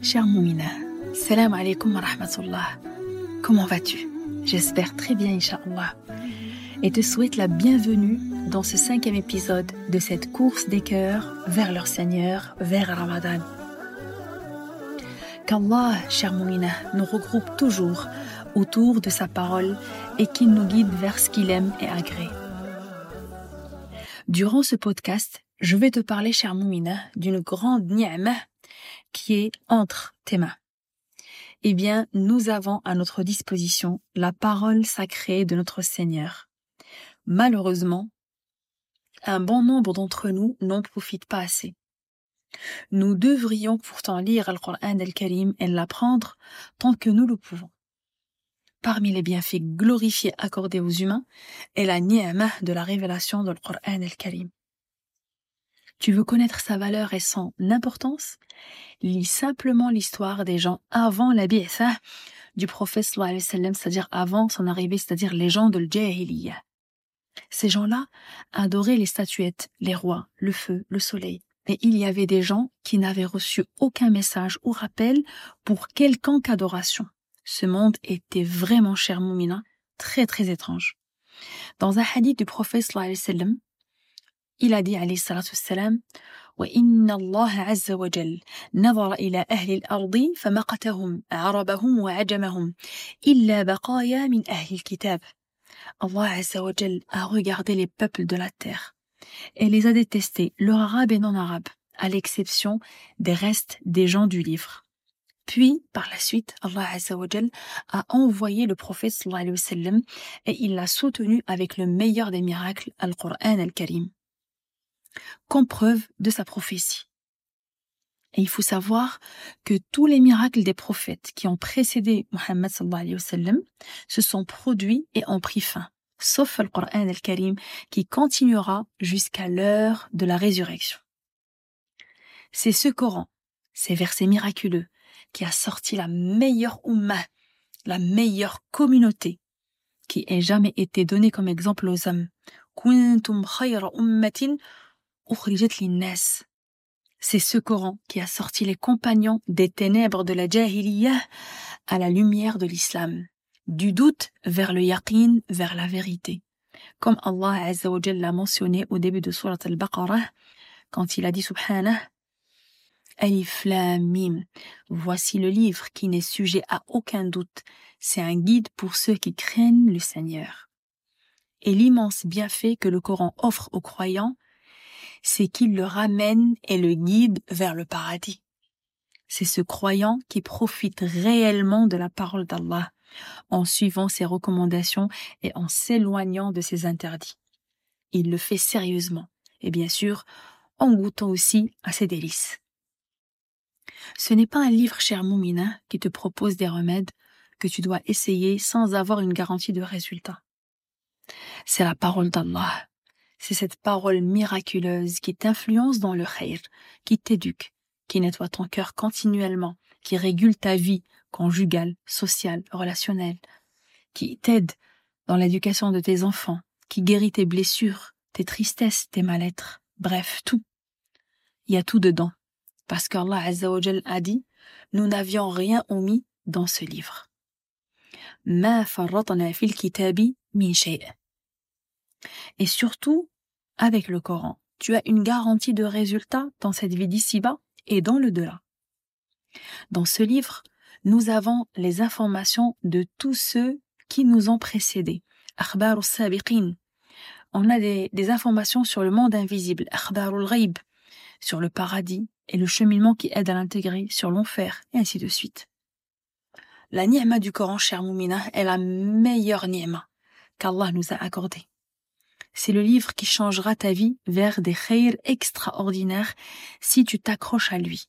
Cher Moumina, salam alaikum wa rahmatullah. Comment vas-tu? J'espère très bien, Inch'Allah. Et te souhaite la bienvenue dans ce cinquième épisode de cette course des cœurs vers leur Seigneur, vers Ramadan. Qu'Allah, cher Moumina, nous regroupe toujours autour de sa parole et qu'il nous guide vers ce qu'il aime et agrée. Durant ce podcast, je vais te parler, cher Moumina, d'une grande ni'mah qui est entre tes mains. Eh bien, nous avons à notre disposition la parole sacrée de notre Seigneur. Malheureusement, un bon nombre d'entre nous n'en profitent pas assez. Nous devrions pourtant lire le Coran al-Karim et l'apprendre tant que nous le pouvons. Parmi les bienfaits glorifiés accordés aux humains est la ni'mah de la révélation de Coran al-Karim. Tu veux connaître sa valeur et son importance? Lis simplement l'histoire des gens avant la bi'tha du prophète c'est-à-dire avant son arrivée, c'est-à-dire les gens de l'Jahiliyyah. Ces gens-là adoraient les statuettes, les rois, le feu, le soleil. Et il y avait des gens qui n'avaient reçu aucun message ou rappel pour quelconque adoration. Ce monde était vraiment, cher Moumina, très très étrange. Dans un hadith du prophète sallam, il a dit alayhi salatu wassalam وإن الله عز وجل نظر إلى أهل الأرض فمقتهم عربهم وعجمهم إلا بقايا من أهل الكتاب Allah Azza wa a regardé les peuples de la terre et les a détestés, leur arabe et non arabe, à l'exception des restes des gens du livre. Puis, par la suite, Allah Azza wa a envoyé le prophète sallallahu alayhi wa sallam et il l'a soutenu avec le meilleur des miracles, Al-Qur'an Al-Karim comme preuve de sa prophétie. Et il faut savoir que tous les miracles des prophètes qui ont précédé Muhammad se sont produits et ont pris fin, sauf le Coran al-Karim qui continuera jusqu'à l'heure de la résurrection. C'est ce Coran, ces versets miraculeux, qui a sorti la meilleure Ummah, la meilleure communauté, qui ait jamais été donnée comme exemple aux hommes. C'est ce Coran qui a sorti les compagnons des ténèbres de la Jahiliyyah à la lumière de l'islam, du doute vers le yaqin, vers la vérité. Comme Allah Azza l'a mentionné au début de Surat al-Baqarah, quand il a dit Subhanah, Alif Voici le livre qui n'est sujet à aucun doute. C'est un guide pour ceux qui craignent le Seigneur. Et l'immense bienfait que le Coran offre aux croyants, c'est qu'il le ramène et le guide vers le paradis. C'est ce croyant qui profite réellement de la parole d'Allah en suivant ses recommandations et en s'éloignant de ses interdits. Il le fait sérieusement et bien sûr en goûtant aussi à ses délices. Ce n'est pas un livre cher Moumina qui te propose des remèdes que tu dois essayer sans avoir une garantie de résultat. C'est la parole d'Allah c'est cette parole miraculeuse qui t'influence dans le khayr, qui t'éduque, qui nettoie ton cœur continuellement, qui régule ta vie conjugale, sociale, relationnelle, qui t'aide dans l'éducation de tes enfants, qui guérit tes blessures, tes tristesses, tes mal-être, bref, tout. Il y a tout dedans. Parce qu'Allah Azzawajal a dit, nous n'avions rien omis dans ce livre. Et surtout, avec le Coran, tu as une garantie de résultat dans cette vie d'ici-bas et dans le delà. Dans ce livre, nous avons les informations de tous ceux qui nous ont précédés. On a des, informations sur le monde invisible, sur le paradis et le cheminement qui aide à l'intégrer, sur l'enfer, et ainsi de suite. La ni'ma du Coran, cher Moumina, est la meilleure ni'ma qu'Allah nous a accordée. C'est le livre qui changera ta vie vers des khayrs extraordinaires si tu t'accroches à lui.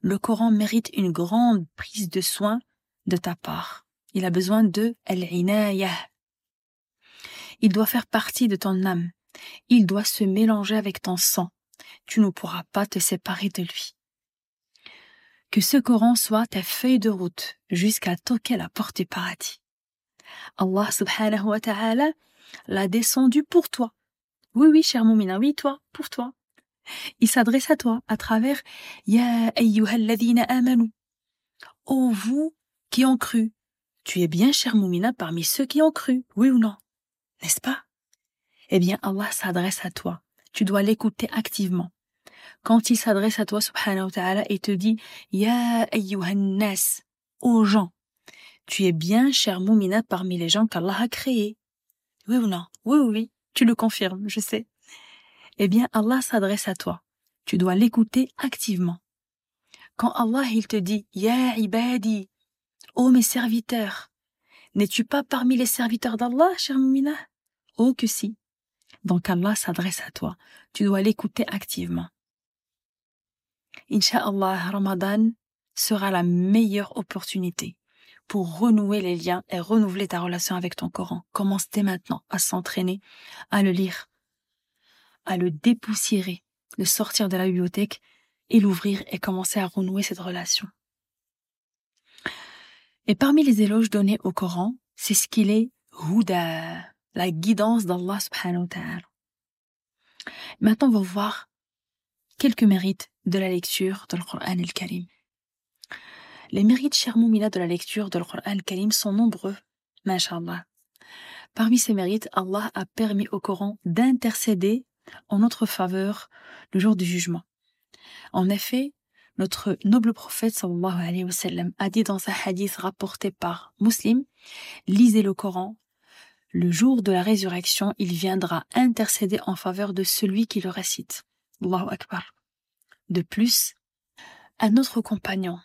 Le Coran mérite une grande prise de soin de ta part. Il a besoin de al-inayah. Il doit faire partie de ton âme. Il doit se mélanger avec ton sang. Tu ne pourras pas te séparer de lui. Que ce Coran soit ta feuille de route jusqu'à toquer la porte du paradis. Allah subhanahu wa ta'ala l'a descendu pour toi. Oui, oui, cher Moumina, oui, toi, pour toi. Il s'adresse à toi à travers Ya ayyuhalladhina amanu. Ô vous qui ont cru, tu es bien, cher Moumina, parmi ceux qui ont cru, oui ou non? N'est-ce pas? Eh bien, Allah s'adresse à toi. Tu dois l'écouter activement. Quand il s'adresse à toi, subhanahu wa ta'ala, et te dit Ya ayyuhan nas, aux gens, tu es bien, cher Moumina, parmi les gens qu'Allah a créés. Oui ou non? Oui, oui, oui, tu le confirmes, je sais. Eh bien, Allah s'adresse à toi. Tu dois l'écouter activement. Quand Allah il te dit Ya ibadi, ô mes serviteurs, n'es-tu pas parmi les serviteurs d'Allah, cher Moumina Oh que si. Donc Allah s'adresse à toi. Tu dois l'écouter activement. Inch'Allah, Ramadan sera la meilleure opportunité pour renouer les liens et renouveler ta relation avec ton Coran. Commence dès maintenant à s'entraîner, à le lire, à le dépoussiérer, le sortir de la bibliothèque et l'ouvrir et commencer à renouer cette relation. Et parmi les éloges donnés au Coran, c'est ce qu'il est Houda, la guidance d'Allah subhanahu wa ta'ala. Maintenant, on va voir quelques mérites de la lecture de Coran al-Karim. Les mérites, cher Moumina, de la lecture de Coran al-Karim sont nombreux, mashallah. Parmi ces mérites, Allah a permis au Coran d'intercéder en notre faveur le jour du jugement. En effet, notre noble prophète sallallahu alayhi wa a dit dans un hadith rapporté par Muslim, lisez le Coran, le jour de la résurrection, il viendra intercéder en faveur de celui qui le récite. Allahu Akbar. De plus, un autre compagnon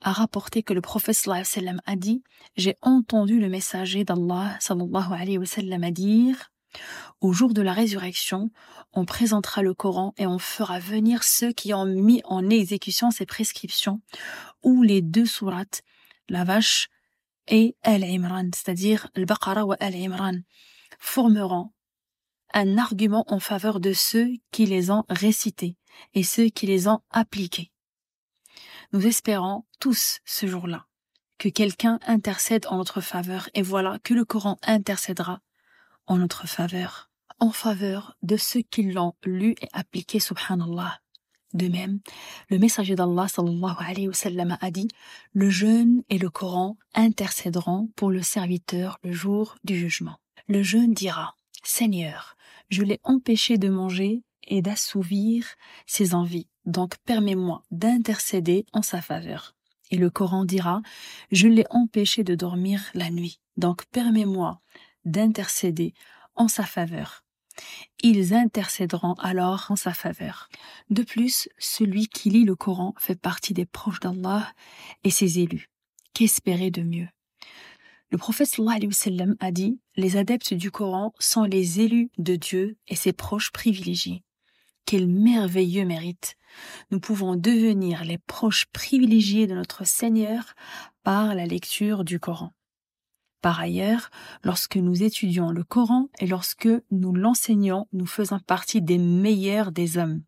a rapporté que le prophète sallallahu a dit, j'ai entendu le messager d'Allah sallallahu alayhi wa a dire, au jour de la résurrection, on présentera le Coran et on fera venir ceux qui ont mis en exécution ces prescriptions, ou les deux sourates, la vache et Al-Imran, c'est-à-dire Al-Baqarah ou Al-Imran, formeront un argument en faveur de ceux qui les ont récités et ceux qui les ont appliqués. Nous espérons tous ce jour-là que quelqu'un intercède en notre faveur et voilà que le Coran intercédera en notre faveur, en faveur de ceux qui l'ont lu et appliqué, subhanallah. De même, le messager d'Allah sallallahu alayhi wa sallam a dit Le jeûne et le Coran intercéderont pour le serviteur le jour du jugement. Le jeûne dira Seigneur, je l'ai empêché de manger et d'assouvir ses envies, donc permets-moi d'intercéder en sa faveur. Et le Coran dira Je l'ai empêché de dormir la nuit, donc permets-moi d'intercéder en sa faveur. Ils intercéderont alors en sa faveur. De plus, celui qui lit le Coran fait partie des proches d'Allah et ses élus. Qu'espérer de mieux? Le prophète sallallahu a dit Les adeptes du Coran sont les élus de Dieu et ses proches privilégiés. Quel merveilleux mérite Nous pouvons devenir les proches privilégiés de notre Seigneur par la lecture du Coran. Par ailleurs, lorsque nous étudions le Coran et lorsque nous l'enseignons, nous faisons partie des meilleurs des hommes.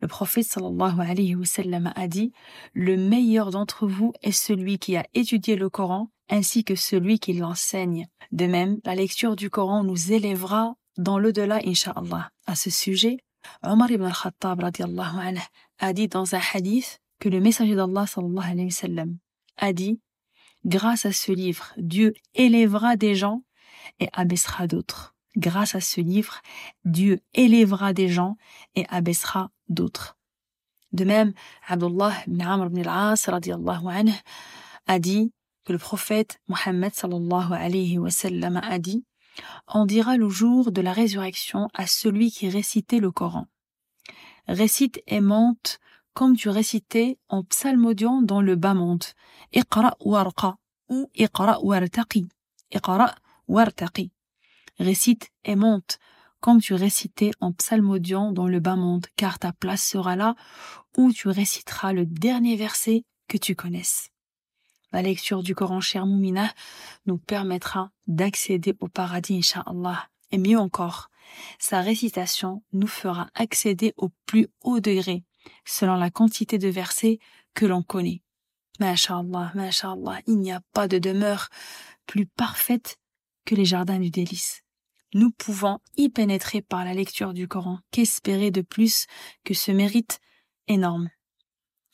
Le prophète sallallahu alayhi wa sallam a dit Le meilleur d'entre vous est celui qui a étudié le Coran ainsi que celui qui l'enseigne. De même, la lecture du Coran nous élèvera dans l'au-delà, inshallah. À ce sujet, Omar ibn al-Khattab a dit dans un hadith que le messager d'Allah alayhi wa sallam a dit Grâce à ce livre, Dieu élèvera des gens et abaissera d'autres. Grâce à ce livre, Dieu élèvera des gens et abaissera d'autres. De même, Abdullah ibn Amr ibn al-As a dit que le prophète Mohammed sallallahu alayhi wa sallam a dit On dira le jour de la résurrection à celui qui récitait le Coran. Récite et monte comme tu récitais en psalmodiant dans le bas monde. Iqra warqa ou Iqra wartaqi. Iqra wartaqi. Récite et monte comme tu récitais en psalmodiant dans le bas monde, car ta place sera là où tu réciteras le dernier verset que tu connaisses. La lecture du Coran cher Moumina nous permettra d'accéder au paradis, Inch'Allah. Et mieux encore, sa récitation nous fera accéder au plus haut degré selon la quantité de versets que l'on connaît. Masha'Allah, Masha'Allah, il n'y a pas de demeure plus parfaite que les jardins du délice. Nous pouvons y pénétrer par la lecture du Coran. Qu'espérer de plus que ce mérite énorme?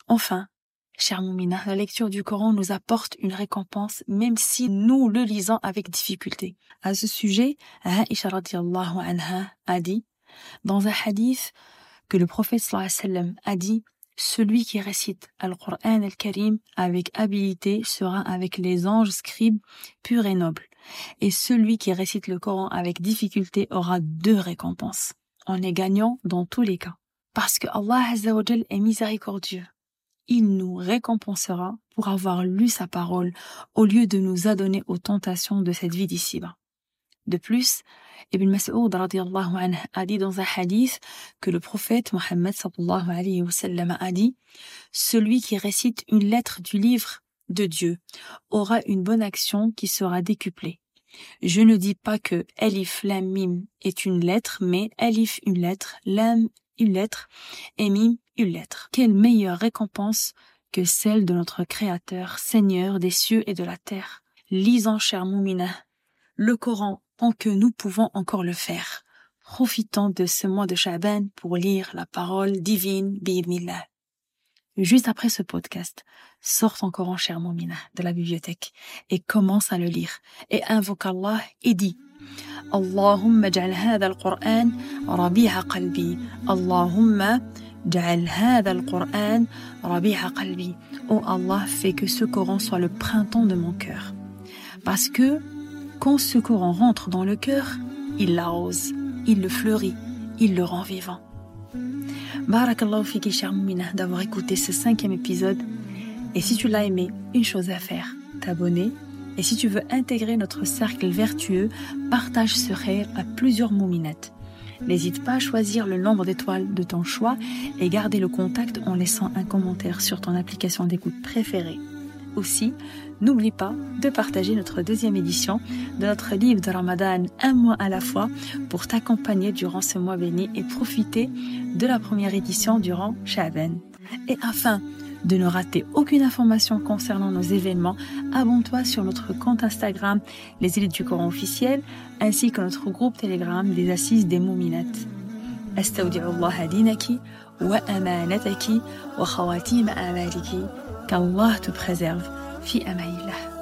Enfin, Cher Moumina, la lecture du Coran nous apporte une récompense même si nous le lisons avec difficulté. À ce sujet, Aisha anha a dit dans un hadith que le prophète sallam a dit celui qui récite Al-Qur'an al-Karim avec habilité sera avec les anges scribes purs et nobles. Et celui qui récite le Coran avec difficulté aura deux récompenses. On est gagnant dans tous les cas. Parce que Allah est miséricordieux il nous récompensera pour avoir lu sa parole au lieu de nous adonner aux tentations de cette vie d'ici-bas. De plus, Ibn Mas'ud a dit dans un hadith que le prophète Mohammed a dit Celui qui récite une lettre du livre de Dieu aura une bonne action qui sera décuplée. Je ne dis pas que Elif Lam Mim est une lettre, mais Elif une lettre, Lam une lettre et une lettre. Quelle meilleure récompense que celle de notre Créateur, Seigneur des cieux et de la terre. Lisons, cher Moumina, le Coran tant que nous pouvons encore le faire. Profitons de ce mois de Shaban pour lire la parole divine, Bidnillah. Juste après ce podcast, sors ton Coran, cher Moumina, de la bibliothèque et commence à le lire et invoque Allah et dis اللهم اجعل هذا القرآن ربيع قلبي اللهم اجعل هذا القرآن ربيع قلبي Oh Allah, fais que ce Coran soit le printemps de mon cœur. Parce que quand ce Coran rentre dans le cœur, il l'arrose, il le fleurit, il le rend vivant. Barakallahu fiki cher d'avoir écouté ce cinquième épisode. Et si tu l'as aimé, une chose à faire, t'abonner et si tu veux intégrer notre cercle vertueux, partage ce rêve à plusieurs mouminettes. N'hésite pas à choisir le nombre d'étoiles de ton choix et garder le contact en laissant un commentaire sur ton application d'écoute préférée. Aussi, n'oublie pas de partager notre deuxième édition de notre livre de Ramadan un mois à la fois pour t'accompagner durant ce mois béni et profiter de la première édition durant Shaban. Et enfin, de ne rater aucune information concernant nos événements, abonne-toi sur notre compte Instagram, les élites du Coran officiel, ainsi que notre groupe Telegram des assises des Mouminettes. أستودع الله دينك وأمانتك وخواتيم أعمالك qu'Allah te préserve في أمان الله